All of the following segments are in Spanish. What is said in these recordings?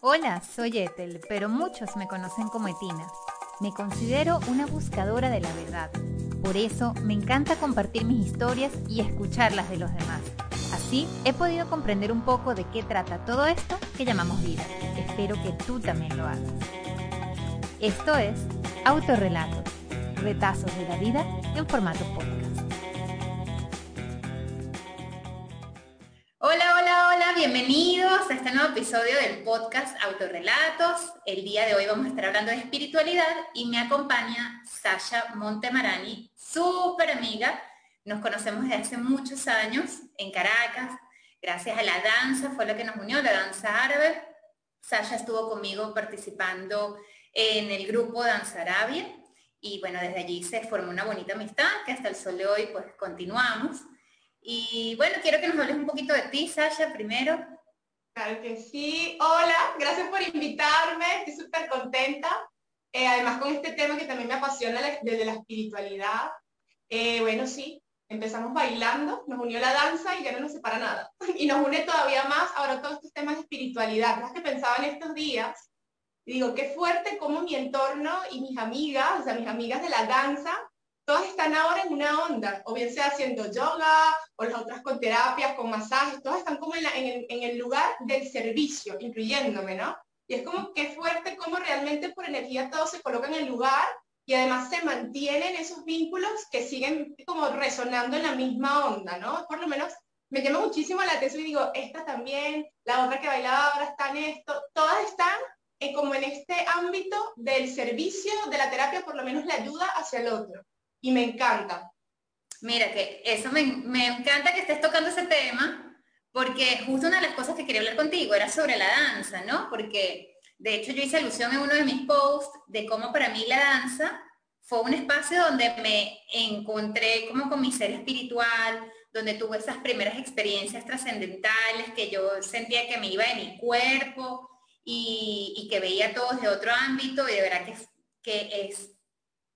Hola, soy Ethel, pero muchos me conocen como Etina. Me considero una buscadora de la verdad. Por eso me encanta compartir mis historias y escucharlas de los demás. Así he podido comprender un poco de qué trata todo esto que llamamos vida. Espero que tú también lo hagas. Esto es Autorrelatos, retazos de la vida en formato podcast. Bienvenidos a este nuevo episodio del podcast Autorrelatos. El día de hoy vamos a estar hablando de espiritualidad y me acompaña Sasha Montemarani, súper amiga. Nos conocemos desde hace muchos años en Caracas. Gracias a la danza, fue lo que nos unió, la danza árabe. Sasha estuvo conmigo participando en el grupo Danza Arabia y bueno, desde allí se formó una bonita amistad que hasta el sol de hoy pues continuamos. Y bueno, quiero que nos hables un poquito de ti, Sasha, primero. Claro que sí. Hola, gracias por invitarme, estoy súper contenta. Eh, además con este tema que también me apasiona desde la espiritualidad. Eh, bueno, sí, empezamos bailando, nos unió la danza y ya no nos separa nada. Y nos une todavía más ahora todos estos temas de espiritualidad. Más que pensaba en estos días, y digo, qué fuerte como mi entorno y mis amigas, o sea, mis amigas de la danza, todas están ahora en una onda, o bien sea haciendo yoga, o las otras con terapias, con masajes, todas están como en, el, lugar del servicio, incluyéndome, ¿no? Y es como qué fuerte como realmente por energía todos se colocan en el lugar y además se mantienen esos vínculos que siguen como resonando en la misma onda, ¿no? Por lo menos me llama muchísimo la atención y digo, esta también, la otra que bailaba ahora está en esto, todas están eh, como en este ámbito del servicio, de la terapia, por lo menos la ayuda hacia el otro y me encanta. Mira, que eso me, encanta que estés tocando ese tema, porque justo una de las cosas que quería hablar contigo era sobre la danza, ¿no? Porque de hecho yo hice alusión en uno de mis posts de cómo para mí la danza fue un espacio donde me encontré como con mi ser espiritual, donde tuve esas primeras experiencias trascendentales, que yo sentía que me iba de mi cuerpo y, que veía todo de otro ámbito y de verdad que, que es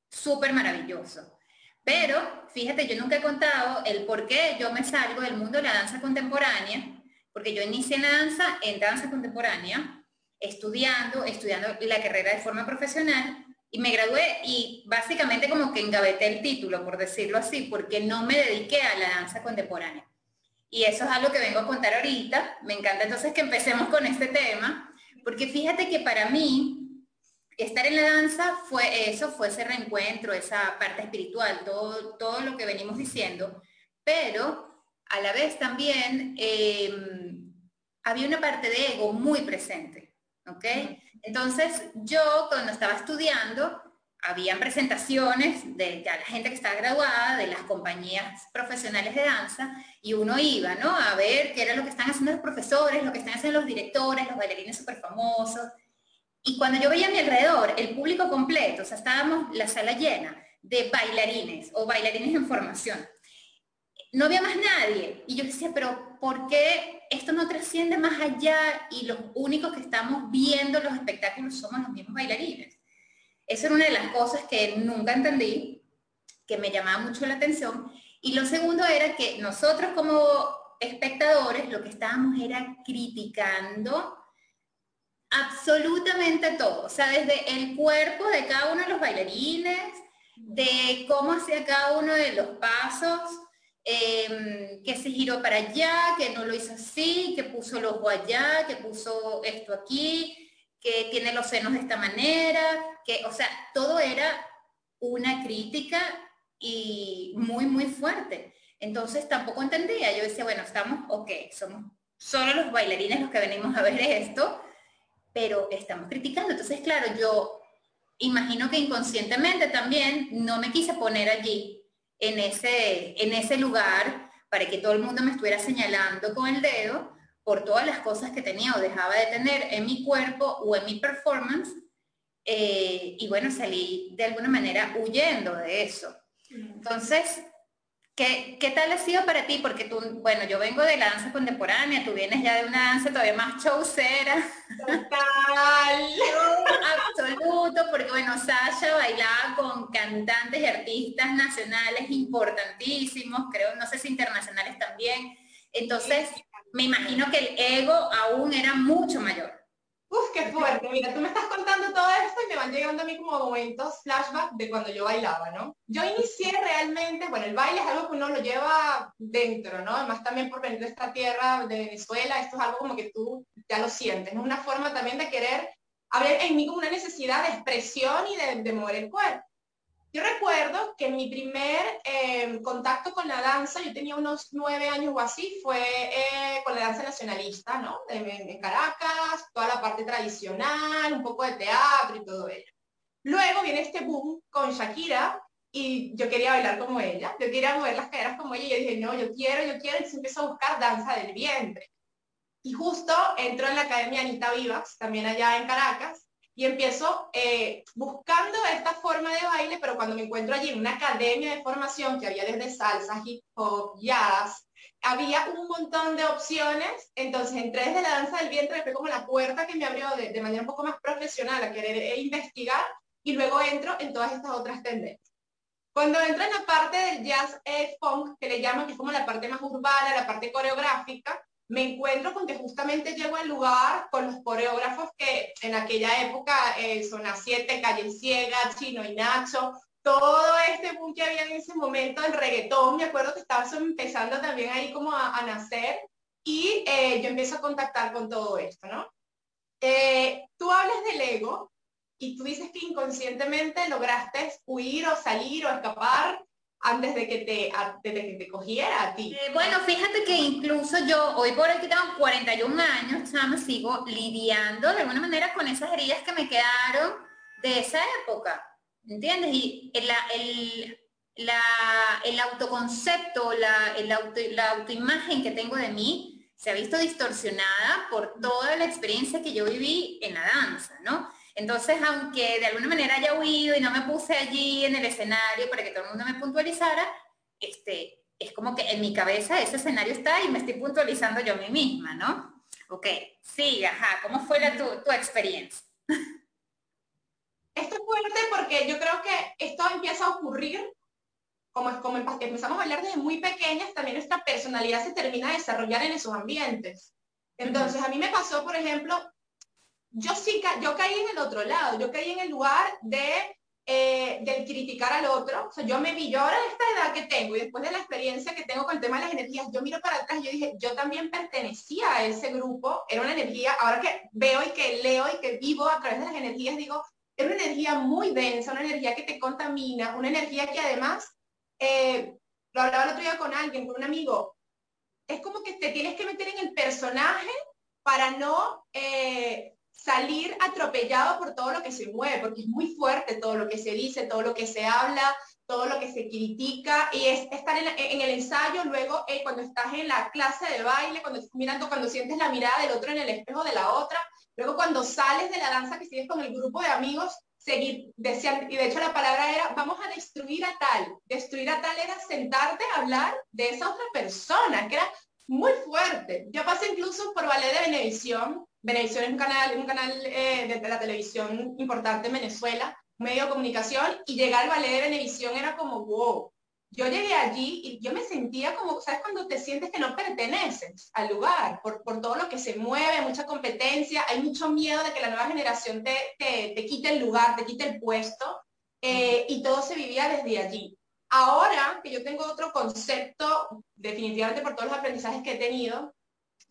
súper maravilloso. Pero, fíjate, yo nunca he contado el por qué yo me salgo del mundo de la danza contemporánea, porque yo inicié en la danza en danza contemporánea, estudiando, estudiando la carrera de forma profesional, y me gradué y básicamente como que engaveté el título, por decirlo así, porque no me dediqué a la danza contemporánea. Y eso es algo que vengo a contar ahorita. Me encanta entonces que empecemos con este tema, porque fíjate que para mí estar en la danza fue eso, fue ese reencuentro, esa parte espiritual, todo, todo lo que venimos diciendo, pero a la vez también em, había una parte de ego muy presente, ¿ok? Entonces yo cuando estaba estudiando, habían presentaciones de la gente que estaba graduada, de las compañías profesionales de danza, y uno iba, ¿no? A ver qué era lo que están haciendo los profesores, lo que están haciendo los directores, los bailarines súper famosos, y cuando yo veía a mi alrededor el público completo, o sea, estábamos la sala llena de bailarines o bailarines en formación, no había más nadie. Y yo decía, pero ¿por qué esto no trasciende más allá y los únicos que estamos viendo los espectáculos somos los mismos bailarines? Esa era una de las cosas que nunca entendí, que me llamaba mucho la atención. Y lo segundo era que nosotros como espectadores lo que estábamos era criticando absolutamente todo, o sea, desde el cuerpo de cada uno de los bailarines, de cómo hacía cada uno de los pasos, em, que se giró para allá, que no lo hizo así, que puso el ojo allá, que puso esto aquí, que tiene los senos de esta manera, que, o sea, todo era una crítica y muy, muy fuerte. Entonces tampoco entendía, yo decía, bueno, estamos, ok, somos solo los bailarines los que venimos a ver esto, pero estamos criticando. Entonces, claro, yo imagino que inconscientemente también no me quise poner allí, en ese, en ese lugar, para que todo el mundo me estuviera señalando con el dedo por todas las cosas que tenía o dejaba de tener en mi cuerpo o en mi performance. Eh, y bueno, salí de alguna manera huyendo de eso. Entonces, ¿Qué, ¿Qué, tal ha sido para ti? Porque tú, bueno, yo vengo de la danza contemporánea, tú vienes ya de una danza todavía más showcera. Total. Absoluto, porque bueno, Sasha bailaba con cantantes y artistas nacionales importantísimos, creo, no sé si internacionales también. Entonces, me imagino que el ego aún era mucho mayor. Uf, que fuerte. Mira, tú me estás contando todo esto y me van llegando a mí como momentos flashback de cuando yo bailaba, ¿no? Yo inicié realmente, bueno, el baile es algo que uno lo lleva dentro, ¿no? Además también por venir de esta tierra de Venezuela, esto es algo como que tú ya lo sientes, es una forma también de querer haber en mí como una necesidad de expresión y de, de mover el cuerpo. Yo recuerdo que mi primer eh, contacto con la danza, yo tenía unos nueve años o así, fue eh, con la danza nacionalista, ¿no? En, Caracas, toda la parte tradicional, un poco de teatro y todo ello. Luego viene este boom con Shakira y yo quería bailar como ella, yo quería mover las caderas como ella y yo dije, no, yo quiero, yo quiero, y se empezó a buscar danza del vientre. Y justo entró en la Academia Anita Vivas, también allá en Caracas, y empiezo eh, buscando esta forma de baile, pero cuando me encuentro allí en una academia de formación que había desde salsa, hip hop, jazz, había un montón de opciones, entonces entré desde la danza del vientre, fue como la puerta que me abrió de, manera un poco más profesional a querer eh, investigar, y luego entro en todas estas otras tendencias. Cuando entro en la parte del jazz eh, funk, que le llaman, que es como la parte más urbana, la parte coreográfica, me encuentro con que justamente llego al lugar con los coreógrafos que en aquella época eh, son a siete, Calle Ciega, Chino y Nacho, todo este boom que había en ese momento el reggaetón, me acuerdo que estaba empezando también ahí como a, nacer y eh, yo empiezo a contactar con todo esto, ¿no? Eh, tú hablas del ego y tú dices que inconscientemente lograste huir o salir o escapar antes de que te, desde que te cogiera a ti. Eh, bueno, fíjate que incluso yo, hoy por aquí tengo 41 años, me sigo lidiando de alguna manera con esas heridas que me quedaron de esa época, ¿entiendes? Y el, el, la, el autoconcepto, la, el auto, la autoimagen que tengo de mí se ha visto distorsionada por toda la experiencia que yo viví en la danza, ¿no? Entonces, aunque de alguna manera haya huido y no me puse allí en el escenario para que todo el mundo me puntualizara, este, es como que en mi cabeza ese escenario está y me estoy puntualizando yo a mí misma, ¿no? Ok, sí, ajá, ¿cómo fue la, tu, tu experiencia? Esto es fuerte porque yo creo que esto empieza a ocurrir, como, como empezamos a bailar desde muy pequeñas, también nuestra personalidad se termina de desarrollar en esos ambientes. Entonces, a mí me pasó, por ejemplo, yo sí, yo caí en el otro lado, yo caí en el lugar de eh, del criticar al otro. O sea, yo me vi, yo ahora esta edad que tengo y después de la experiencia que tengo con el tema de las energías, yo miro para atrás y yo dije, yo también pertenecía a ese grupo, era una energía, ahora que veo y que leo y que vivo a través de las energías, digo, era una energía muy densa, una energía que te contamina, una energía que además, eh, lo hablaba el otro día con alguien, con un amigo, es como que te tienes que meter en el personaje para no eh, salir atropellado por todo lo que se mueve, porque es muy fuerte todo lo que se dice, todo lo que se habla, todo lo que se critica, y es estar en, el ensayo, luego eh, cuando estás en la clase de baile, cuando estás mirando, cuando sientes la mirada del otro en el espejo de la otra, luego cuando sales de la danza que sigues con el grupo de amigos, seguir, decían, y de hecho la palabra era, vamos a destruir a tal, destruir a tal era sentarte a hablar de esa otra persona, que era muy fuerte. Yo pasé incluso por ballet de Venevisión, Venevisión es un canal, un canal eh, de, la televisión importante en Venezuela, medio de comunicación, y llegar al ballet de Venevisión era como, wow. Yo llegué allí y yo me sentía como, ¿sabes? Cuando te sientes que no perteneces al lugar, por, por todo lo que se mueve, mucha competencia, hay mucho miedo de que la nueva generación te, te, quite el lugar, te quite el puesto, eh, y todo se vivía desde allí. Ahora que yo tengo otro concepto, definitivamente por todos los aprendizajes que he tenido,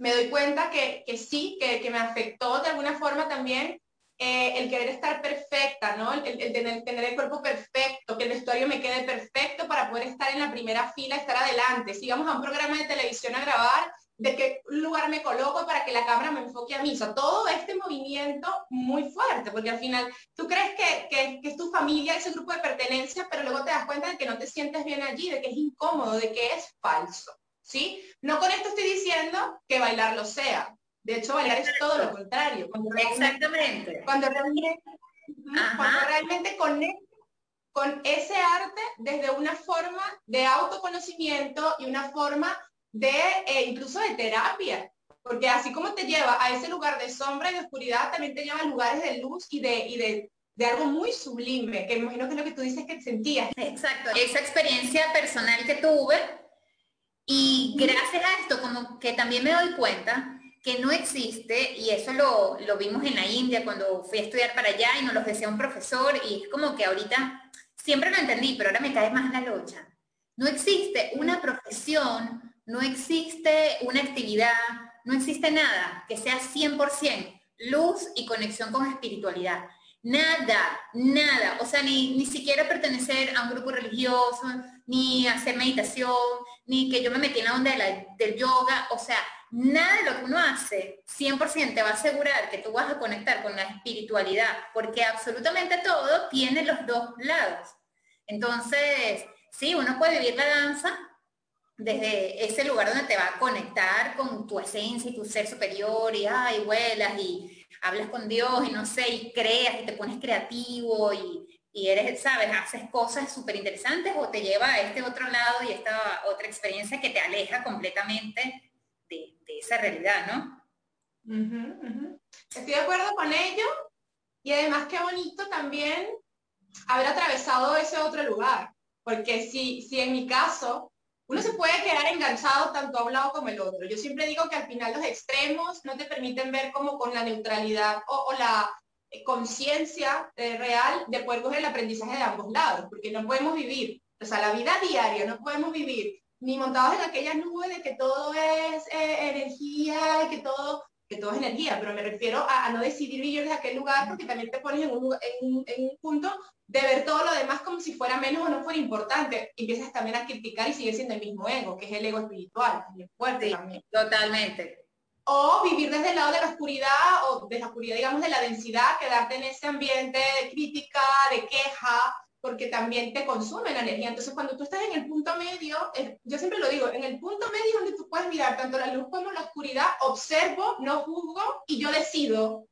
me doy cuenta que, sí, que, me afectó de alguna forma también eh, el querer estar perfecta, ¿no? El, tener, tener, el cuerpo perfecto, que el vestuario me quede perfecto para poder estar en la primera fila, estar adelante. Si vamos a un programa de televisión a grabar, de qué lugar me coloco para que la cámara me enfoque a mí. O sea, todo este movimiento muy fuerte, porque al final tú crees que, que, que, es tu familia, ese grupo de pertenencia, pero luego te das cuenta de que no te sientes bien allí, de que es incómodo, de que es falso. ¿Sí? No con esto estoy diciendo que bailar lo sea. De hecho, bailar es todo lo contrario. Exactamente. Cuando realmente, cuando realmente conecto con ese arte desde una forma de autoconocimiento y una forma de eh, incluso de terapia. Porque así como te lleva a ese lugar de sombra y de oscuridad, también te lleva a lugares de luz y de, y de, de algo muy sublime, que imagino que es lo que tú dices que sentías. Exacto. Esa experiencia personal que tuve y gracias a esto, como que también me doy cuenta que no existe, y eso lo, lo, vimos en la India cuando fui a estudiar para allá y nos lo decía un profesor, y es como que ahorita, siempre lo entendí, pero ahora me cae más la locha. No existe una profesión, no existe una actividad, no existe nada que sea 100% luz y conexión con espiritualidad. Nada, nada. O sea, ni, ni siquiera pertenecer a un grupo religioso, ni hacer meditación, ni que yo me metí en la onda del yoga. O sea, nada de lo que uno hace 100% te va a asegurar que tú vas a conectar con la espiritualidad, porque absolutamente todo tiene los dos lados. Entonces, sí, uno puede vivir la danza desde ese lugar donde te va a conectar con tu esencia y tu ser superior y, ay, vuelas y hablas con Dios y no sé, y creas y te pones creativo y, y eres, sabes, haces cosas súper interesantes o te lleva a este otro lado y esta otra experiencia que te aleja completamente de, esa realidad, ¿no? Estoy de acuerdo con ello y además qué bonito también haber atravesado ese otro lugar, porque si, si en mi caso uno se puede quedar enganchado tanto a un lado como el otro. Yo siempre digo que al final los extremos no te permiten ver como con la neutralidad o, la conciencia eh, real de poder coger el aprendizaje de ambos lados, porque no podemos vivir, o sea, la vida diaria no podemos vivir ni montados en aquella nube de que todo es eh, energía que todo, que todo es energía, pero me refiero a, no decidir vivir desde aquel lugar porque también te pones en un, en, un, punto de ver todo lo demás como si fuera menos o no fuera importante. Empiezas también a criticar y sigue siendo el mismo ego, que es el ego espiritual, el fuerte también. Totalmente. O vivir desde el lado de la oscuridad o de la oscuridad, digamos, de la densidad, quedarte en ese ambiente de crítica, de queja, porque también te consume la energía. Entonces, cuando tú estás en el punto medio, yo siempre lo digo, en el punto medio donde tú puedes mirar tanto la luz como la oscuridad, observo, no juzgo y yo decido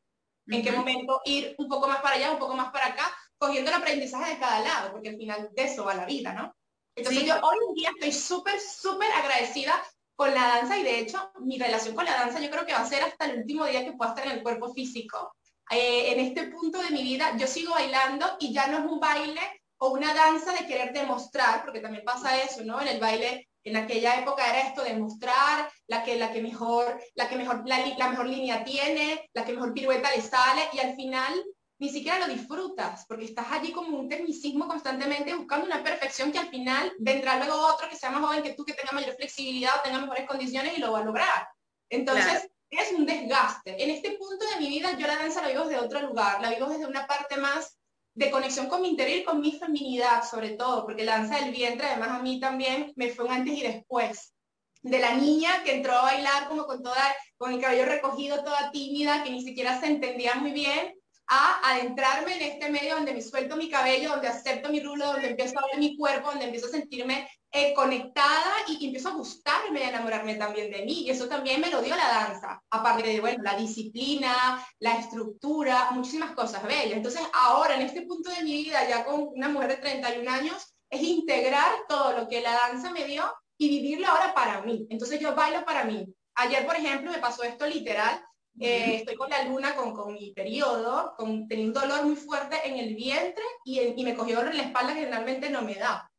en qué momento ir un poco más para allá, un poco más para acá, cogiendo el aprendizaje de cada lado, porque al final de eso va la vida, ¿no? Entonces yo hoy en día estoy súper, súper agradecida con la danza y de hecho mi relación con la danza yo creo que va a ser hasta el último día que pueda estar en el cuerpo físico. Eh, en este punto de mi vida yo sigo bailando y ya no es un baile o una danza de querer demostrar, porque también pasa eso, ¿no? En el baile, en aquella época era esto, demostrar la que, la que mejor, la que mejor, la, la mejor línea tiene, la que mejor pirueta le sale, y al final ni siquiera lo disfrutas, porque estás allí como un tecnicismo constantemente buscando una perfección que al final vendrá luego otro que sea más joven que tú, que tenga mayor flexibilidad o tenga mejores condiciones y lo va a lograr. Entonces, es un desgaste. En este punto de mi vida, yo la danza la vivo desde otro lugar, la vivo desde una parte más de conexión con mi interior y con mi feminidad, sobre todo, porque la danza del vientre, además a mí también me fue un antes y después. De la niña que entró a bailar como con toda, con el cabello recogido, toda tímida, que ni siquiera se entendía muy bien, a adentrarme en este medio donde me suelto mi cabello, donde acepto mi rulo, donde empiezo a ver mi cuerpo, donde empiezo a sentirme eh, conectada y, empiezo a gustarme y enamorarme también de mí. Y eso también me lo dio la danza, aparte de, bueno, la disciplina, la estructura, muchísimas cosas bellas. Entonces ahora, en este punto de mi vida, ya con una mujer de 31 años, es integrar todo lo que la danza me dio y vivirlo ahora para mí. Entonces yo bailo para mí. Ayer, por ejemplo, me pasó esto literal. Eh, estoy con la luna, con, con mi periodo, con, teniendo un dolor muy fuerte en el vientre y, y me cogió dolor en la espalda que generalmente no me da.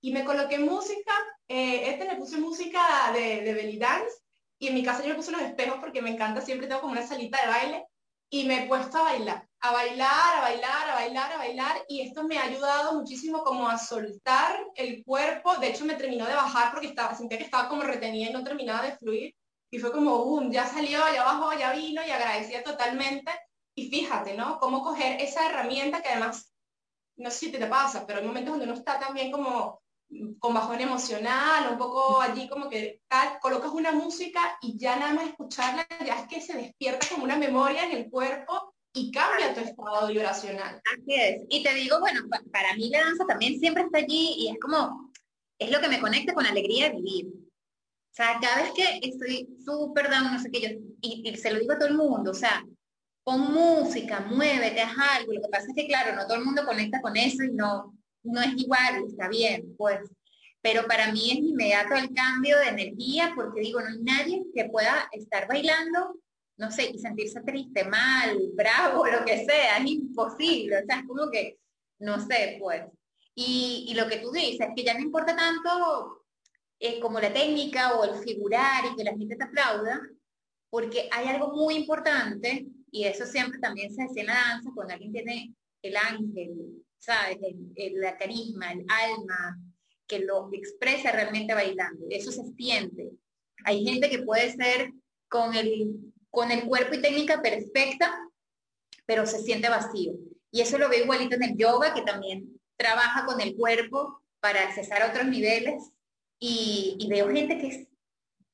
Y me coloqué música, eh, este le puse música de, de belly dance y en mi casa yo le puse los espejos porque me encanta, siempre tengo como una salita de baile y me he puesto a bailar, a bailar, a bailar, a bailar, a bailar y esto me ha ayudado muchísimo como a soltar el cuerpo, de hecho me terminó de bajar porque estaba, sentía que estaba como retenida y no terminaba de fluir y fue como, boom, ya salió, ya bajó, ya vino y agradecía totalmente. Y fíjate, ¿no? Cómo coger esa herramienta que además, no sé si te, te pasa, pero hay momentos donde uno está también como con bajón emocional, un poco allí como que tal, colocas una música y ya nada más escucharla, ya es que se despierta como una memoria en el cuerpo y cambia tu estado vibracional. Así es. Y te digo, bueno, para mí la danza también siempre está allí y es como, es lo que me conecta con la alegría de vivir. Sea, cada vez que estoy súper down, no sé qué, yo, y, se lo digo a todo el mundo, o sea, pon música, muévete, haz algo. Lo que pasa es que, claro, no todo el mundo conecta con eso y no, no es igual, está bien, pues. Pero para mí es inmediato el cambio de energía porque digo, no hay nadie que pueda estar bailando, no sé, y sentirse triste, mal, bravo, lo que sea, es imposible. O sea, es como que, no sé, pues. Y, y lo que tú dices, que ya no importa tanto como la técnica o el figurar y que la gente te aplauda, porque hay algo muy importante, y eso siempre también se decía en la danza, cuando alguien tiene el ángel, ¿sabes? El, carisma, el alma, que lo expresa realmente bailando. Eso se siente. Hay gente que puede ser con el, con el cuerpo y técnica perfecta, pero se siente vacío. Y eso lo veo igualito en el yoga, que también trabaja con el cuerpo para accesar a otros niveles. Y, veo gente que es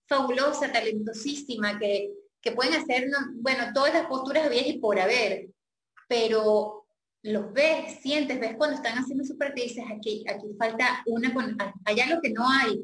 fabulosa, talentosísima, que, que pueden hacer, bueno, todas las posturas había y por haber, pero los ves, sientes, ves cuando están haciendo su parte aquí, aquí falta una, con, allá lo que no hay,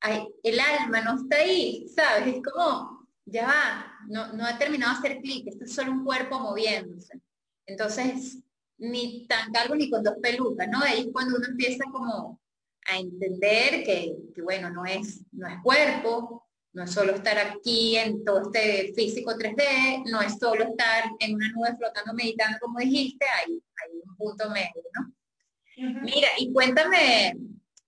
hay, el alma no está ahí, ¿sabes? Es como, ya va, no, no ha terminado de hacer clic, esto es solo un cuerpo moviéndose. Entonces, ni tan calvo ni con dos pelucas, ¿no? Ahí es cuando uno empieza como a entender que, bueno, no es, no es cuerpo, no es solo estar aquí en todo este físico 3D, no es solo estar en una nube flotando meditando como dijiste, hay, hay un punto medio, ¿no? Mira, y cuéntame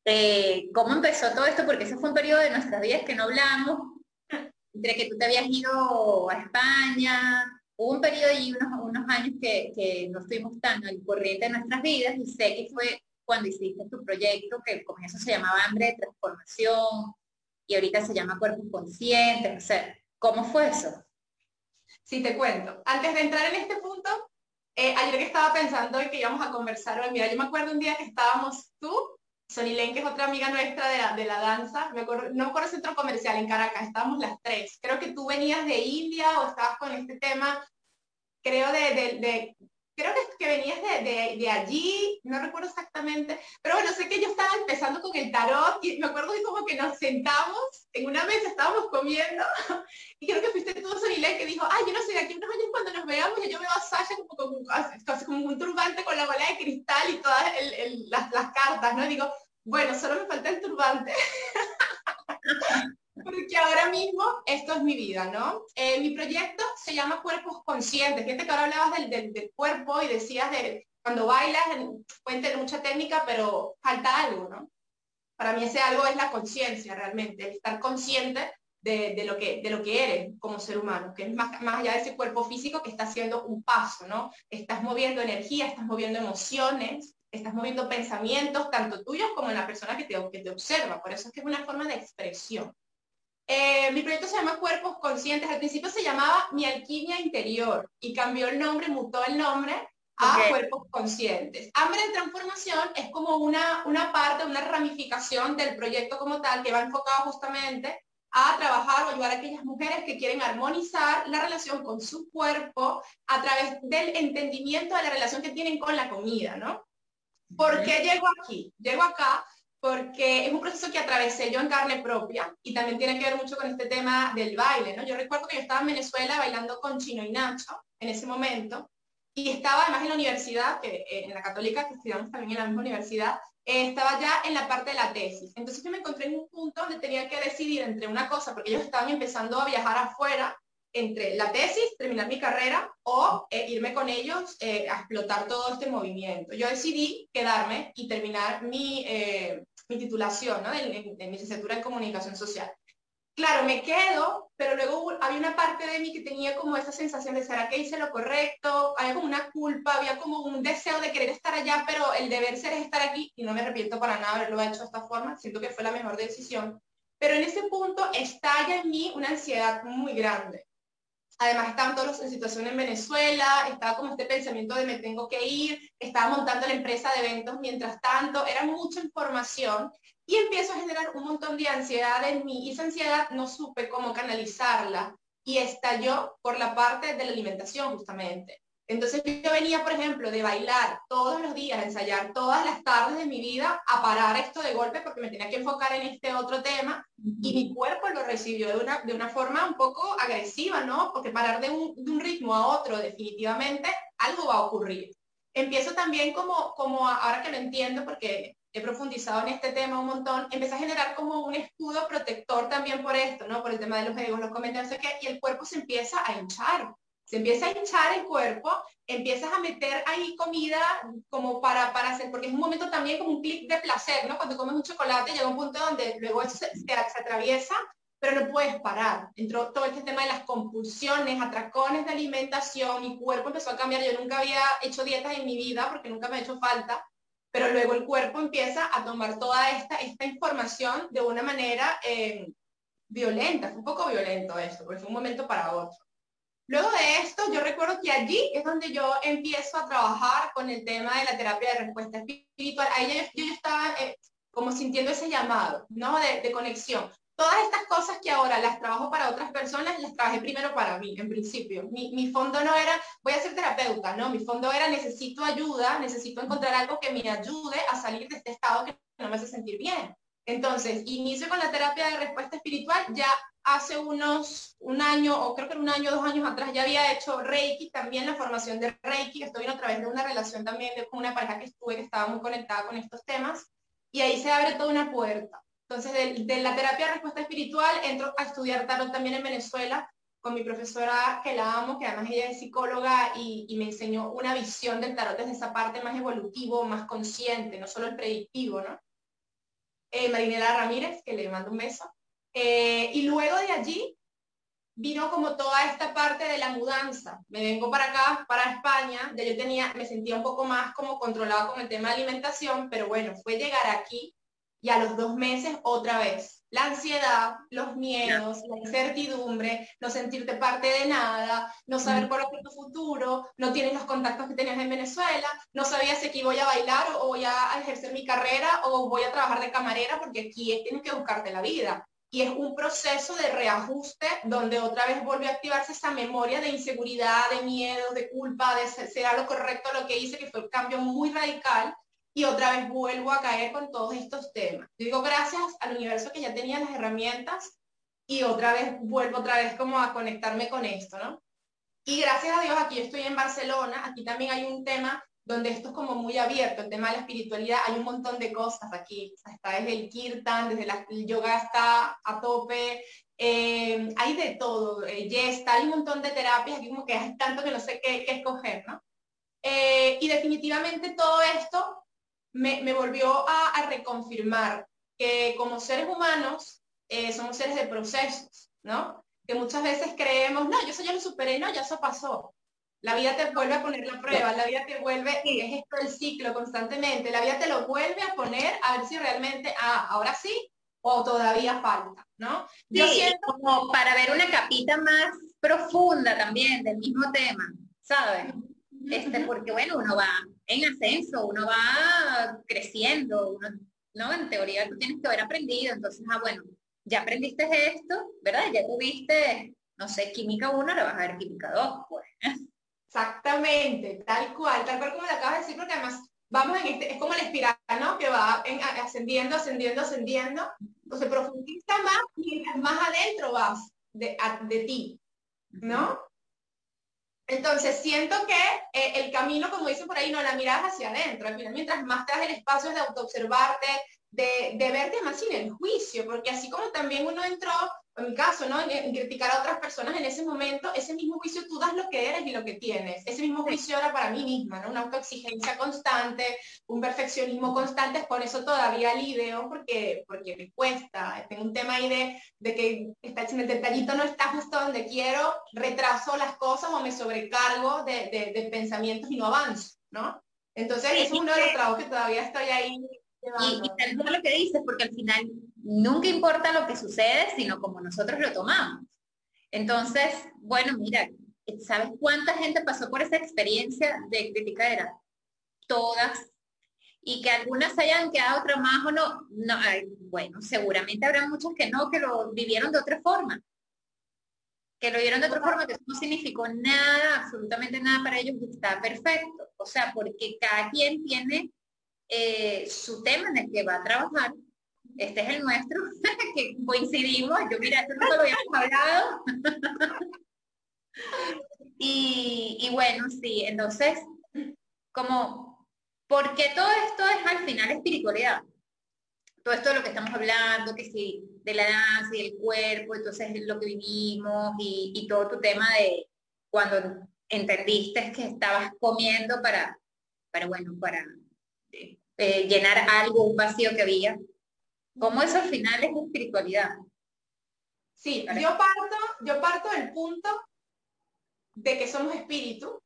eh, cómo empezó todo esto, porque ese fue un periodo de nuestras vidas que no hablamos, entre que tú te habías ido a España, hubo un periodo y unos, unos años que, que no estuvimos tan al corriente de nuestras vidas y sé que fue cuando hiciste tu proyecto, que al comienzo se llamaba Hambre de Transformación y ahorita se llama Cuerpos Conscientes. O sea, ¿cómo fue eso? Sí, te cuento. Antes de entrar en este punto, eh, ayer que estaba pensando en que íbamos a conversar hoy, mira, yo me acuerdo un día que estábamos tú, Sonilén, que es otra amiga nuestra de la, de la danza, me acuerdo, no me acuerdo centro comercial en Caracas, estábamos las tres. Creo que tú venías de India o estabas con este tema, creo, de, de, creo que, que venías de, de, allí, no recuerdo exactamente, pero bueno, sé que yo estaba empezando con el tarot y me acuerdo de como que nos sentamos en una mesa, estábamos comiendo y creo que fuiste tú, Sonilé, que dijo, ay, yo no sé, de aquí unos años cuando nos veamos, yo veo a Sasha como, como, como un turbante con la bola de cristal y todas las, las cartas, ¿no? Digo, bueno, solo me falta el turbante. Porque ahora mismo esto es mi vida, ¿no? Eh, mi proyecto se llama Cuerpos Conscientes. Fíjate que ahora hablabas del, del, cuerpo y decías de cuando bailas, pueden tener mucha técnica, pero falta algo, ¿no? Para mí ese algo es la conciencia realmente, el estar consciente de, de, lo que, de lo que eres como ser humano, que es más, más allá de ese cuerpo físico que está haciendo un paso, ¿no? Estás moviendo energía, estás moviendo emociones, estás moviendo pensamientos, tanto tuyos como en la persona que te, que te observa. Por eso es que es una forma de expresión. Eh, mi proyecto se llama Cuerpos Conscientes. Al principio se llamaba Mi Alquimia Interior y cambió el nombre, mutó el nombre a Cuerpos Conscientes. Hambre de Transformación es como una, una parte, una ramificación del proyecto como tal que va enfocado justamente a trabajar o ayudar a aquellas mujeres que quieren armonizar la relación con su cuerpo a través del entendimiento de la relación que tienen con la comida, ¿no? ¿Por qué llego aquí? Llego acá porque es un proceso que atravesé yo en carne propia y también tiene que ver mucho con este tema del baile, ¿no? Yo recuerdo que yo estaba en Venezuela bailando con Chino y Nacho en ese momento y estaba además en la universidad, que, eh, en la católica, que estudiamos también en la misma universidad, eh, estaba ya en la parte de la tesis. Entonces yo me encontré en un punto donde tenía que decidir entre una cosa, porque ellos estaban empezando a viajar afuera, entre la tesis, terminar mi carrera, o eh, irme con ellos a explotar todo este movimiento. Yo decidí quedarme y terminar mi, mi titulación, ¿no? En, mi licenciatura en comunicación social. Claro, me quedo, pero luego había una parte de mí que tenía como esa sensación de, ¿será que hice lo correcto? Había como una culpa, había como un deseo de querer estar allá, pero el deber ser es estar aquí y no me arrepiento para nada haberlo hecho de esta forma, siento que fue la mejor decisión. Pero en ese punto estalla en mí una ansiedad muy grande. Además estaban todos en situación en Venezuela, estaba como este pensamiento de me tengo que ir, estaba montando la empresa de eventos mientras tanto, era mucha información y empiezo a generar un montón de ansiedad en mí y esa ansiedad no supe cómo canalizarla y estalló por la parte de la alimentación justamente. Entonces yo venía, por ejemplo, de bailar todos los días, ensayar todas las tardes de mi vida, a parar esto de golpe porque me tenía que enfocar en este otro tema y mi cuerpo lo recibió de una, de una forma un poco agresiva, ¿no? Porque parar de un, de un ritmo a otro definitivamente algo va a ocurrir. Empiezo también como, como ahora que lo entiendo porque he profundizado en este tema un montón, empecé a generar como un escudo protector también por esto, ¿no? Por el tema de los egos, los comentarios, qué, y el cuerpo se empieza a hinchar se empieza a hinchar el cuerpo, empiezas a meter ahí comida como para, para hacer, porque es un momento también como un clic de placer, ¿no? Cuando comes un chocolate llega un punto donde luego se, se, atraviesa pero no puedes parar. Entró todo este tema de las compulsiones, atracones de alimentación, mi cuerpo empezó a cambiar, yo nunca había hecho dietas en mi vida porque nunca me ha hecho falta, pero luego el cuerpo empieza a tomar toda esta, esta información de una manera eh, violenta, fue un poco violento esto, porque fue un momento para otro. Luego de esto, yo recuerdo que allí es donde yo empiezo a trabajar con el tema de la terapia de respuesta espiritual. Ahí yo, estaba eh, como sintiendo ese llamado, ¿no? De, de, conexión. Todas estas cosas que ahora las trabajo para otras personas, las trabajé primero para mí, en principio. Mi, mi fondo no era, voy a ser terapeuta, ¿no? Mi fondo era, necesito ayuda, necesito encontrar algo que me ayude a salir de este estado que no me hace sentir bien. Entonces, inicio con la terapia de respuesta espiritual, ya hace unos, un año, o creo que un año, dos años atrás, ya había hecho Reiki, también la formación de Reiki, estoy a través de una relación también de, con una pareja que estuve que estaba muy conectada con estos temas, y ahí se abre toda una puerta. Entonces, de, la terapia de respuesta espiritual, entro a estudiar tarot también en Venezuela, con mi profesora que la amo, que además ella es psicóloga y, y, me enseñó una visión del tarot desde esa parte más evolutivo, más consciente, no solo el predictivo, ¿no? eh, Marinela Ramírez, que le mando un beso. Eh, y luego de allí vino como toda esta parte de la mudanza. Me vengo para acá, para España, ya yo tenía, me sentía un poco más como controlado con el tema de alimentación, pero bueno, fue llegar aquí y a los dos meses otra vez la ansiedad, los miedos, la incertidumbre, no sentirte parte de nada, no saber cuál es tu futuro, no tienes los contactos que tenías en Venezuela, no sabías si aquí voy a bailar o voy a ejercer mi carrera o voy a trabajar de camarera porque aquí tienes que buscarte la vida. Y es un proceso de reajuste donde otra vez vuelve a activarse esa memoria de inseguridad, de miedo, de culpa, de ser lo correcto lo que hice, que fue un cambio muy radical y otra vez vuelvo a caer con todos estos temas. digo gracias al universo que ya tenía las herramientas y otra vez vuelvo otra vez como a conectarme con esto, ¿no? Y gracias a Dios aquí yo estoy en Barcelona, aquí también hay un tema donde esto es como muy abierto, el tema de la espiritualidad, hay un montón de cosas aquí, está desde el kirtan, desde la, el yoga está a tope, eh, hay de todo, eh, está hay un montón de terapias, aquí como que hay tanto que no sé qué, qué escoger, ¿no? Eh, y definitivamente todo esto me, volvió a, reconfirmar que como seres humanos eh, somos seres de procesos, ¿no? Que muchas veces creemos, no, yo eso ya lo superé, no, ya eso pasó. La vida te vuelve a poner la prueba, la vida te vuelve, es esto el ciclo constantemente, la vida te lo vuelve a poner a ver si realmente, ah, ahora sí o todavía falta, ¿no? yo siento como para ver una capita más profunda también del mismo tema, ¿sabes? Este, porque bueno, uno va en ascenso, uno va creciendo, uno, ¿no? En teoría tú tienes que haber aprendido, entonces, ah, bueno, ya aprendiste esto, ¿verdad? Ya tuviste, no sé, química 1, ahora vas a ver química 2, pues. Exactamente, tal cual, tal cual como le acabas de decir, porque además vamos en este, es como la espiral, ¿no? Que va ascendiendo, ascendiendo, ascendiendo, entonces profundiza más y más adentro vas de, de ti, ¿no? Entonces, siento que eh, el camino, como dicen por ahí, no la miras hacia adentro. Al final, mientras más te das el espacio de autoobservarte, de, de verte más sin el juicio, porque así como también uno entró en mi caso, ¿no? En, criticar a otras personas en ese momento, ese mismo juicio tú das lo que eres y lo que tienes. Ese mismo juicio era para mí misma, ¿no? Una autoexigencia constante, un perfeccionismo constante, por eso todavía lidio, porque, porque me cuesta. Tengo un tema ahí de, de que está, el detallito no está justo donde quiero, retraso las cosas o me sobrecargo de, de, pensamientos y no avanzo, ¿no? Entonces, es uno de los trabajos que todavía estoy ahí y, y tal lo que dices, porque al final nunca importa lo que sucede, sino como nosotros lo tomamos. Entonces, bueno, mira, ¿sabes cuánta gente pasó por esa experiencia de criticadera? Todas. Y que algunas hayan quedado más o no, no bueno, seguramente habrá muchos que no, que lo vivieron de otra forma. Que lo vivieron de otra forma, que eso no significó nada, absolutamente nada para ellos, está perfecto. O sea, porque cada quien tiene eh, su tema en el que va a trabajar. Este es el nuestro, que coincidimos. Yo, mira, esto no lo habíamos hablado. y, y bueno, sí, entonces, como, ¿por qué todo esto es al final espiritualidad? Todo esto de lo que estamos hablando, que sí, de la danza y el cuerpo, entonces lo que vivimos y, y todo tu tema de cuando entendiste que estabas comiendo para, para bueno, para eh, llenar algo, un vacío que había. Como eso al final es espiritualidad. Sí, yo parto, yo parto del punto de que somos espíritu,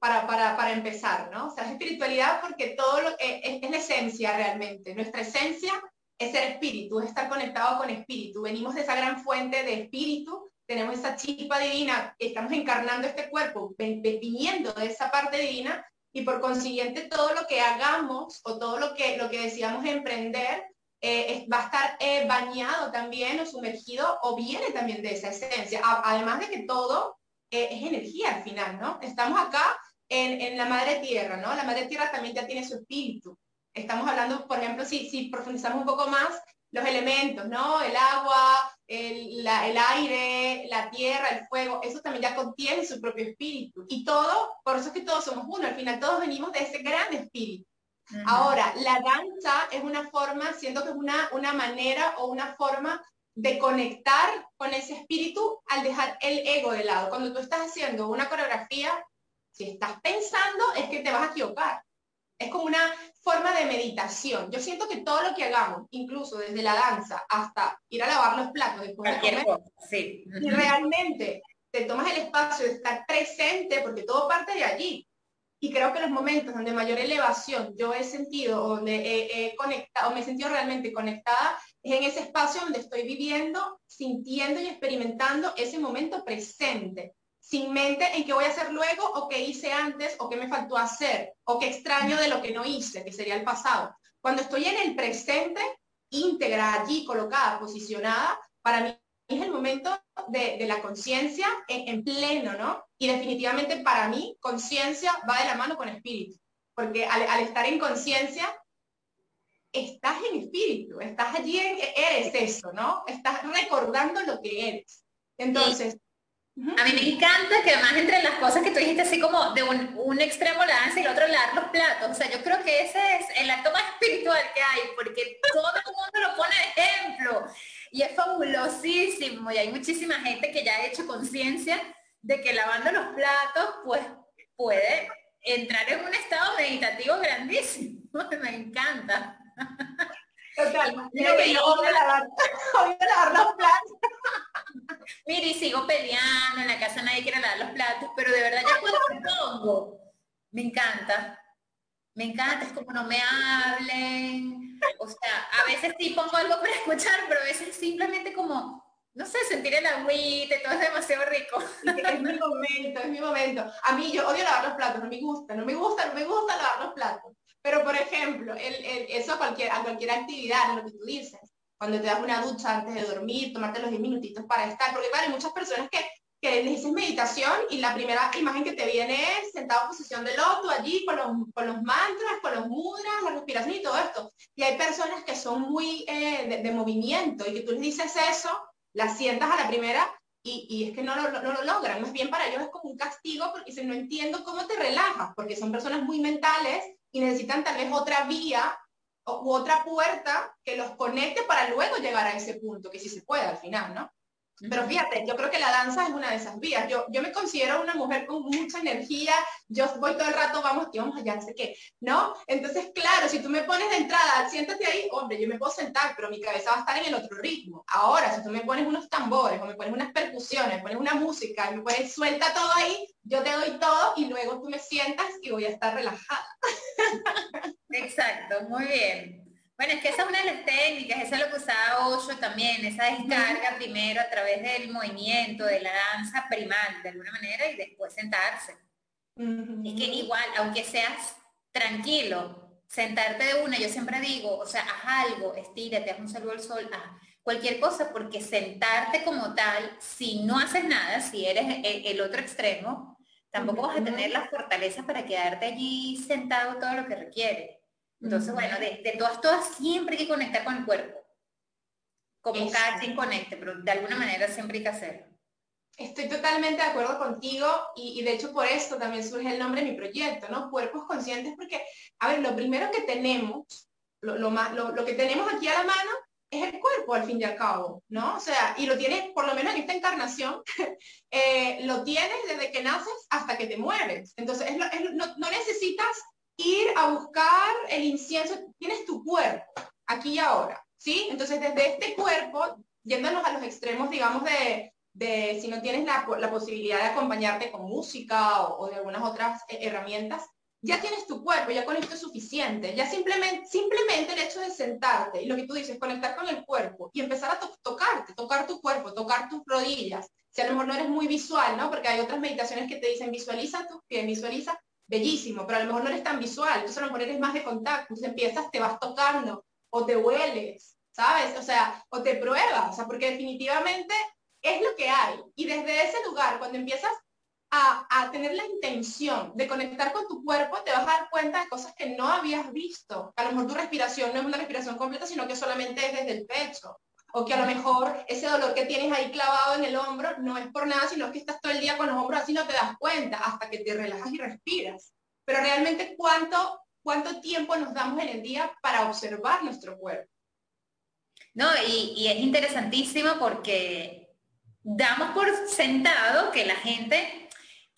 para, para, para, empezar, ¿no? O sea, es espiritualidad porque todo lo, es, es, la esencia realmente. Nuestra esencia es ser espíritu, es estar conectado con espíritu. Venimos de esa gran fuente de espíritu, tenemos esa chispa divina, estamos encarnando este cuerpo, viniendo de esa parte divina y por consiguiente todo lo que hagamos o todo lo que, lo que decíamos emprender eh, va a estar eh, bañado también o sumergido o viene también de esa esencia. además de que todo eh, es energía al final, ¿no? Estamos acá en, la madre tierra, ¿no? La madre tierra también ya tiene su espíritu. Estamos hablando, por ejemplo, si, profundizamos un poco más, los elementos, ¿no? El agua, el, aire, la tierra, el fuego, eso también ya contiene su propio espíritu. Y todo, por eso es que todos somos uno, al final todos venimos de ese gran espíritu. Ahora, la danza es una forma, siento que es una, una manera o una forma de conectar con ese espíritu al dejar el ego de lado. Cuando tú estás haciendo una coreografía, si estás pensando es que te vas a equivocar. Es como una forma de meditación. Yo siento que todo lo que hagamos, incluso desde la danza hasta ir a lavar los platos después de comer, sí. y realmente te tomas el espacio de estar presente, porque todo parte de allí. Y creo que los momentos donde mayor elevación yo he sentido, donde he, conectado, o me he sentido realmente conectada, es en ese espacio donde estoy viviendo, sintiendo y experimentando ese momento presente sin mente en qué voy a hacer luego o qué hice antes o qué me faltó hacer o qué extraño de lo que no hice, que sería el pasado. Cuando estoy en el presente, íntegra, allí, colocada, posicionada, para mí es el momento de, la conciencia en, pleno, ¿no? Y definitivamente para mí, conciencia va de la mano con espíritu, porque al, al estar en conciencia, estás en espíritu, estás allí, en, eres eso, ¿no? Estás recordando lo que eres. Entonces, a mí me encanta que además entre las cosas que tú dijiste así como de un, extremo la danza y el otro lavar los platos. O sea, yo creo que ese es el acto más espiritual que hay, porque todo el mundo lo pone de ejemplo. Y es fabulosísimo. Y hay muchísima gente que ya ha hecho conciencia de que lavando los platos, pues puede entrar en un estado meditativo grandísimo. me encanta. Total, yo que yo voy a lavar, voy a lavar los platos. Mire, sigo peleando, en la casa nadie quiere lavar los platos, pero de verdad ya cuando me pongo, me encanta. Me encanta, es como no me hablen. O sea, a veces sí pongo algo para escuchar, pero a veces simplemente como, no sé, sentir el agüite, todo es demasiado rico. Es mi momento, es mi momento. A mí yo odio lavar los platos, no me gusta, no me gusta, no me gusta lavar los platos. Pero por ejemplo, el, eso a cualquier, a cualquier actividad, lo que tú dices cuando te das una ducha antes de dormir, tomarte los 10 minutitos para estar, porque claro, hay muchas personas que, que les meditación y la primera imagen que te viene es sentado en posición de loto allí con los, con los mantras, con los mudras, la respiración y todo esto. Y hay personas que son muy eh, de, movimiento y que tú les dices eso, la sientas a la primera y, y, es que no lo, no lo, logran. Más bien para ellos es como un castigo porque dicen, no entiendo cómo te relajas, porque son personas muy mentales y necesitan tal vez otra vía u otra puerta que los conecte para luego llegar a ese punto, que sí se puede al final, ¿no? Pero fíjate, yo creo que la danza es una de esas vías. Yo, yo me considero una mujer con mucha energía, yo voy todo el rato, vamos aquí, vamos allá, no sé qué, ¿no? Entonces, claro, si tú me pones de entrada, siéntate ahí, hombre, yo me puedo sentar, pero mi cabeza va a estar en el otro ritmo. Ahora, si tú me pones unos tambores, o me pones unas percusiones, me pones una música, y me pones suelta todo ahí, yo te doy todo y luego tú me sientas y voy a estar relajada. Exacto, muy bien. Bueno, es que esa es una de las técnicas, esa es lo que usaba Osho también, esa descarga primero a través del movimiento, de la danza primal, de alguna manera, y después sentarse. Es que igual, aunque seas tranquilo, sentarte de una, yo siempre digo, o sea, haz algo, estírate, haz un saludo al sol, haz cualquier cosa, porque sentarte como tal, si no haces nada, si eres el, el otro extremo, tampoco vas a tener la fortaleza para quedarte allí sentado todo lo que requiere. Entonces, bueno, de, todas, todas siempre hay que conectar con el cuerpo. Como cada quien conecte, pero de alguna manera siempre hay que hacerlo. Estoy totalmente de acuerdo contigo y, de hecho por esto también surge el nombre de mi proyecto, ¿no? Cuerpos conscientes, porque, a ver, lo primero que tenemos, lo, más, lo, que tenemos aquí a la mano es el cuerpo al fin y al cabo, ¿no? O sea, y lo tienes, por lo menos en esta encarnación, eh, lo tienes desde que naces hasta que te mueres. Entonces, no, no, necesitas ir a buscar el incienso, tienes tu cuerpo, aquí y ahora, ¿sí? Entonces desde este cuerpo yéndonos a los extremos, digamos, de, de si no tienes la, la, posibilidad de acompañarte con música o, de algunas otras eh, herramientas, ya tienes tu cuerpo, ya con esto es suficiente. Ya simplemente, simplemente el hecho de sentarte y lo que tú dices, conectar con el cuerpo y empezar a tocarte, tocar tu cuerpo, tocar tus rodillas. Si a lo mejor no eres muy visual, ¿no? Porque hay otras meditaciones que te dicen visualiza tus pies, visualiza, bellísimo, pero a lo mejor no eres tan visual, entonces a lo mejor eres más de contacto, entonces empiezas, te vas tocando o te hueles, ¿sabes? O sea, o te pruebas, o sea, porque definitivamente es lo que hay. Y desde ese lugar, cuando empiezas a, tener la intención de conectar con tu cuerpo, te vas a dar cuenta de cosas que no habías visto. A lo mejor tu respiración no es una respiración completa, sino que solamente es desde el pecho. O que a lo mejor ese dolor que tienes ahí clavado en el hombro no es por nada, sino que estás todo el día con los hombros así no te das cuenta hasta que te relajas y respiras. Pero realmente, ¿cuánto, cuánto tiempo nos damos en el día para observar nuestro cuerpo? No, y, y es interesantísimo porque damos por sentado que la gente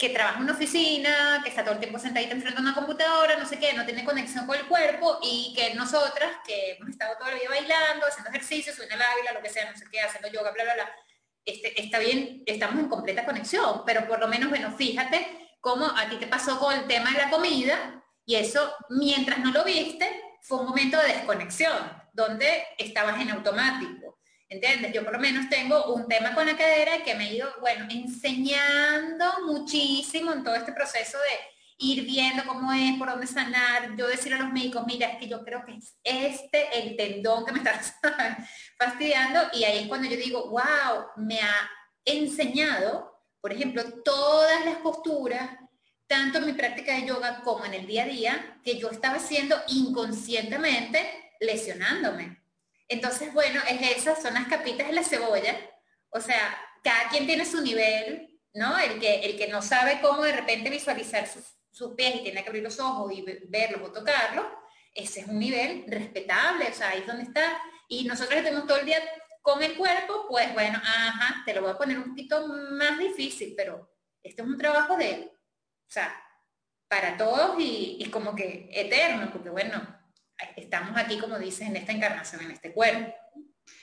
que trabaja en una oficina, que está todo el tiempo sentadita enfrente a una computadora, no sé qué, no tiene conexión con el cuerpo y que nosotras, que hemos estado todo el día bailando, haciendo ejercicio, subiendo el águila, lo que sea, no sé qué, haciendo yoga, bla, bla, bla, este, está bien, estamos en completa conexión, pero por lo menos, bueno, fíjate cómo a ti te pasó con el tema de la comida y eso, mientras no lo viste, fue un momento de desconexión, donde estabas en automático. ¿Entiendes? Yo por lo menos tengo un tema con la cadera que me he ido, bueno, enseñando muchísimo en todo este proceso de ir viendo cómo es, por dónde sanar, yo decir a los médicos, mira, es que yo creo que es este el tendón que me está fastidiando y ahí es cuando yo digo, wow, me ha enseñado, por ejemplo, todas las posturas, tanto en mi práctica de yoga como en el día a día, que yo estaba haciendo inconscientemente lesionándome. Entonces, bueno, es esas, son las capitas de la cebolla. O sea, cada quien tiene su nivel, ¿no? El que, el que no sabe cómo de repente visualizar sus, pies y tiene que abrir los ojos y verlos o tocarlos, ese es un nivel respetable, o sea, ahí es donde está. Y nosotros que tenemos todo el día con el cuerpo, pues bueno, ajá, te lo voy a poner un poquito más difícil, pero este es un trabajo de, o sea, para todos y, y como que eterno, porque bueno, estamos aquí, como dices, en esta encarnación, en este cuerpo.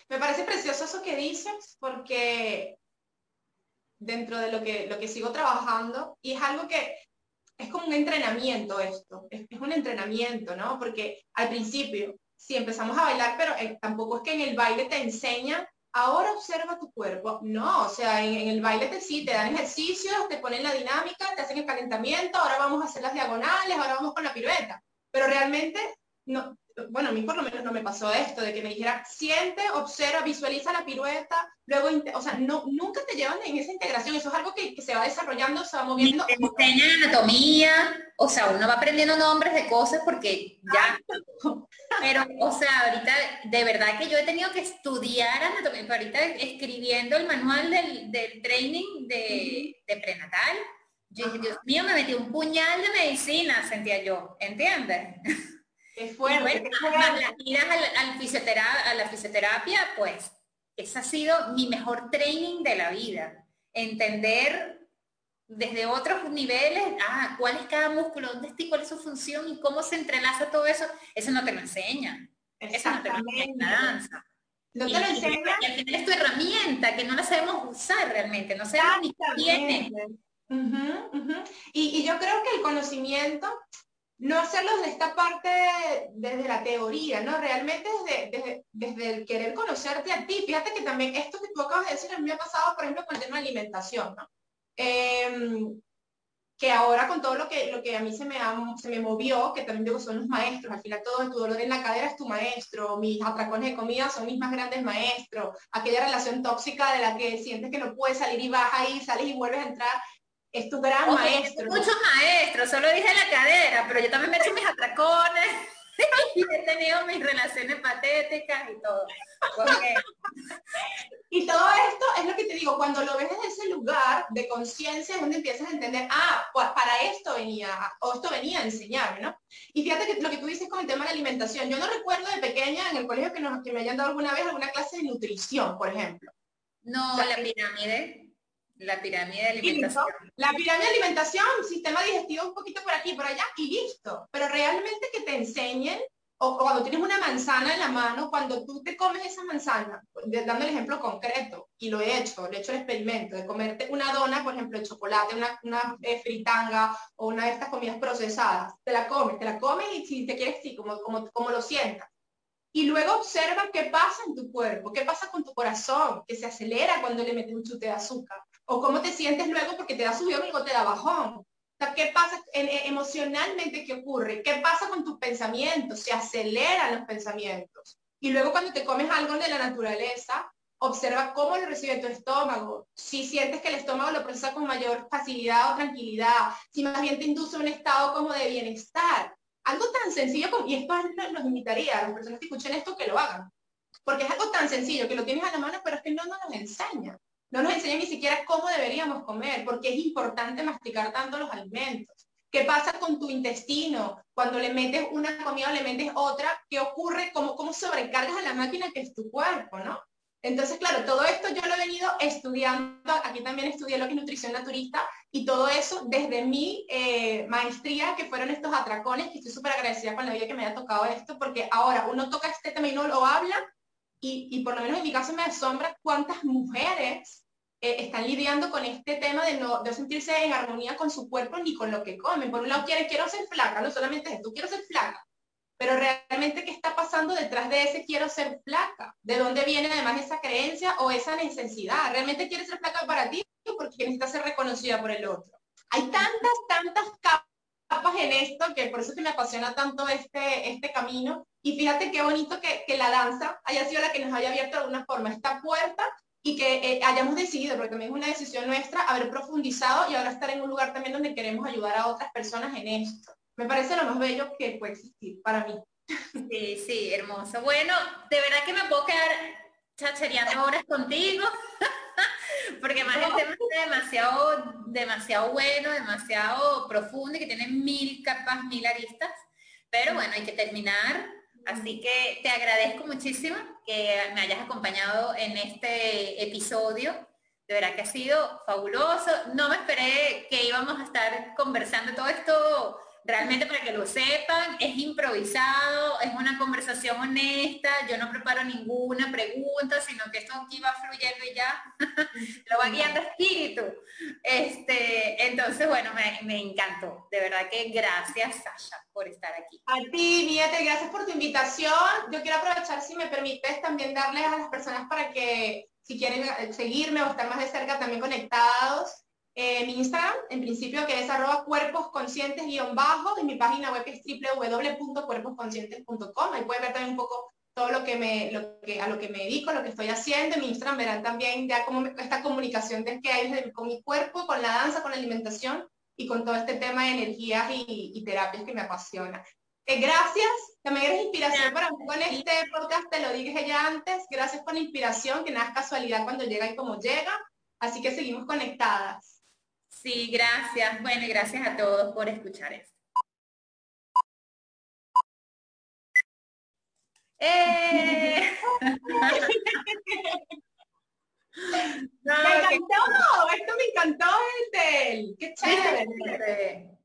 Me parece precioso eso que dices, porque dentro de lo que, lo que sigo trabajando, y es algo que es como un entrenamiento esto, es, un entrenamiento, ¿no? Porque al principio, si empezamos a bailar, pero eh, tampoco es que en el baile te enseña, ahora observa tu cuerpo. No, o sea, en, el baile te sí, te dan ejercicios, te ponen la dinámica, te hacen el calentamiento, ahora vamos a hacer las diagonales, ahora vamos con la pirueta. Pero realmente no, bueno, a mí por lo menos no me pasó esto, de que me dijera, siente, observa, visualiza la pirueta, luego, o sea, no, nunca te llevan en esa integración, eso es algo que, se va desarrollando, se va moviendo. Te enseñan anatomía, o sea, uno va aprendiendo nombres de cosas porque ya, pero, o sea, ahorita, de verdad que yo he tenido que estudiar anatomía, ahorita escribiendo el manual del, del training de, de prenatal, yo dije, Dios mío, me metí un puñal de medicina, sentía yo, ¿entiendes? Es fuerte, Las idas al, fisioterapia, a la fisioterapia, pues, ese ha sido mi mejor training de la vida. Entender desde otros niveles, ah, cuál es cada músculo, dónde está y cuál es su función y cómo se entrelaza todo eso, eso no te lo enseña. Eso no te lo enseña. No te lo enseña. Y al final es tu herramienta, que no la sabemos usar realmente, no sabemos ni tiene. Y, y yo creo que el conocimiento no hacerlo desde esta parte, desde la teoría, ¿no? Realmente desde, desde, el querer conocerte a ti. Fíjate que también esto que tú acabas de decir me ha pasado, por ejemplo, con el tema de alimentación, ¿no? Em, que ahora con todo lo que, lo que a mí se me, se me movió, que también digo son los maestros, al final todo tu dolor en la cadera es tu maestro, mis atracones de comida son mis más grandes maestros, aquella relación tóxica de la que sientes que no puedes salir y vas ahí, sales y vuelves a entrar, es tu gran maestro. Muchos maestros, solo dije la cadera, pero yo también me he hecho mis atracones y he tenido mis relaciones patéticas y todo. y todo esto es lo que te digo, cuando lo ves desde ese lugar de conciencia es donde empiezas a entender, ah, pues para esto venía, o esto venía a enseñarme, ¿no? Y fíjate que lo que tú dices con el tema de la alimentación, yo no recuerdo de pequeña en el colegio que, nos, que me hayan dado alguna vez alguna clase de nutrición, por ejemplo. No, la pirámide. La pirámide de alimentación. La pirámide de alimentación, sistema digestivo un poquito por aquí, por allá y listo. Pero realmente que te enseñen, o cuando tienes una manzana en la mano, cuando tú te comes esa manzana, dando el ejemplo concreto, y lo he hecho, lo he hecho el experimento, de comerte una dona, por ejemplo, de chocolate, una, una eh, fritanga o una de estas comidas procesadas, te la comes, te la comes y si te quieres, sí, como, como, como lo sientas. Y luego observa qué pasa en tu cuerpo, qué pasa con tu corazón, que se acelera cuando le metes un chute de azúcar, o cómo te sientes luego porque te da subido y luego te da bajón ¿qué pasa e, emocionalmente? ¿Qué ocurre? ¿Qué pasa con tus pensamientos? Se aceleran los pensamientos. Y luego cuando te comes algo de la naturaleza, observa cómo lo recibe tu estómago. Si sientes que el estómago lo procesa con mayor facilidad o tranquilidad, si más bien te induce un estado como de bienestar. Algo tan sencillo como, y esto los invitaría a las personas que escuchen esto que lo hagan. Porque es algo tan sencillo que lo tienes a la mano, pero es que no nos enseña. No nos enseñan ni siquiera cómo deberíamos comer, porque es importante masticar tanto los alimentos. ¿Qué pasa con tu intestino? Cuando le metes una comida o le metes otra, ¿qué ocurre? ¿Cómo, cómo sobrecargas a la máquina que es tu cuerpo, no? Entonces, claro, todo esto yo lo he venido estudiando, aquí también estudié lo que es nutrición naturista, y todo eso desde mi eh, maestría, que fueron estos atracones, que estoy súper agradecida con la vida que me haya tocado esto, porque ahora uno toca este tema y no lo habla, y, por lo menos en mi caso me asombra cuántas mujeres eh, están lidiando con este tema de no sentirse en armonía con su cuerpo ni con lo que comen. Por un lado quieren, quiero ser flaca, no solamente es tú quiero ser flaca, pero realmente qué está pasando detrás de ese quiero ser flaca, de dónde viene además esa creencia o esa necesidad. ¿Realmente quieres ser flaca para ti o porque necesitas ser reconocida por el otro? Hay tantas, tantas capas en esto que por eso que me apasiona tanto este, este camino. Y fíjate qué bonito que, que la danza haya sido la que nos haya abierto de alguna forma esta puerta y que eh, hayamos decidido, porque también es una decisión nuestra, haber profundizado y ahora estar en un lugar también donde queremos ayudar a otras personas en esto. Me parece lo más bello que puede existir para mí. Sí, sí, hermoso. Bueno, de verdad que me puedo quedar chachereando horas contigo, porque más el tema es demasiado, demasiado bueno, demasiado profundo y que tiene mil capas, mil aristas. Pero bueno, hay que terminar Así que te agradezco muchísimo que me hayas acompañado en este episodio. De verdad que ha sido fabuloso. No me esperé que íbamos a estar conversando todo esto realmente para que lo sepan, es improvisado, una conversación honesta, yo no preparo ninguna pregunta, sino que esto aquí va fluyendo y ya lo va guiando espíritu. Este, entonces, bueno, me, encantó. De verdad que gracias, Sasha, por estar aquí. A ti, Miete, gracias por tu invitación. Yo quiero aprovechar, si me permites, también darles a las personas para que si quieren seguirme o estar más de cerca también conectados, eh, mi Instagram, en principio, que es arroba cuerposconscientes guion bajo, y mi página web es www.cuerposconscientes.com. Ahí pueden ver también un poco todo lo que me, lo que, a lo que me dedico, lo que estoy haciendo. En mi Instagram verán también ya como esta comunicación que hay con mi cuerpo, con la danza, con la alimentación y con todo este tema de energías y, terapias que me apasiona. Eh, gracias, también eres inspiración para mí con este podcast, te lo dije ya antes. Gracias por la inspiración, que nada es casualidad cuando llega y como llega. Así que seguimos conectadas. Sí, gracias. Bueno, y gracias a todos por escuchar esto. ¡Eh! me encantó, esto me encantó, Estel. Qué chévere.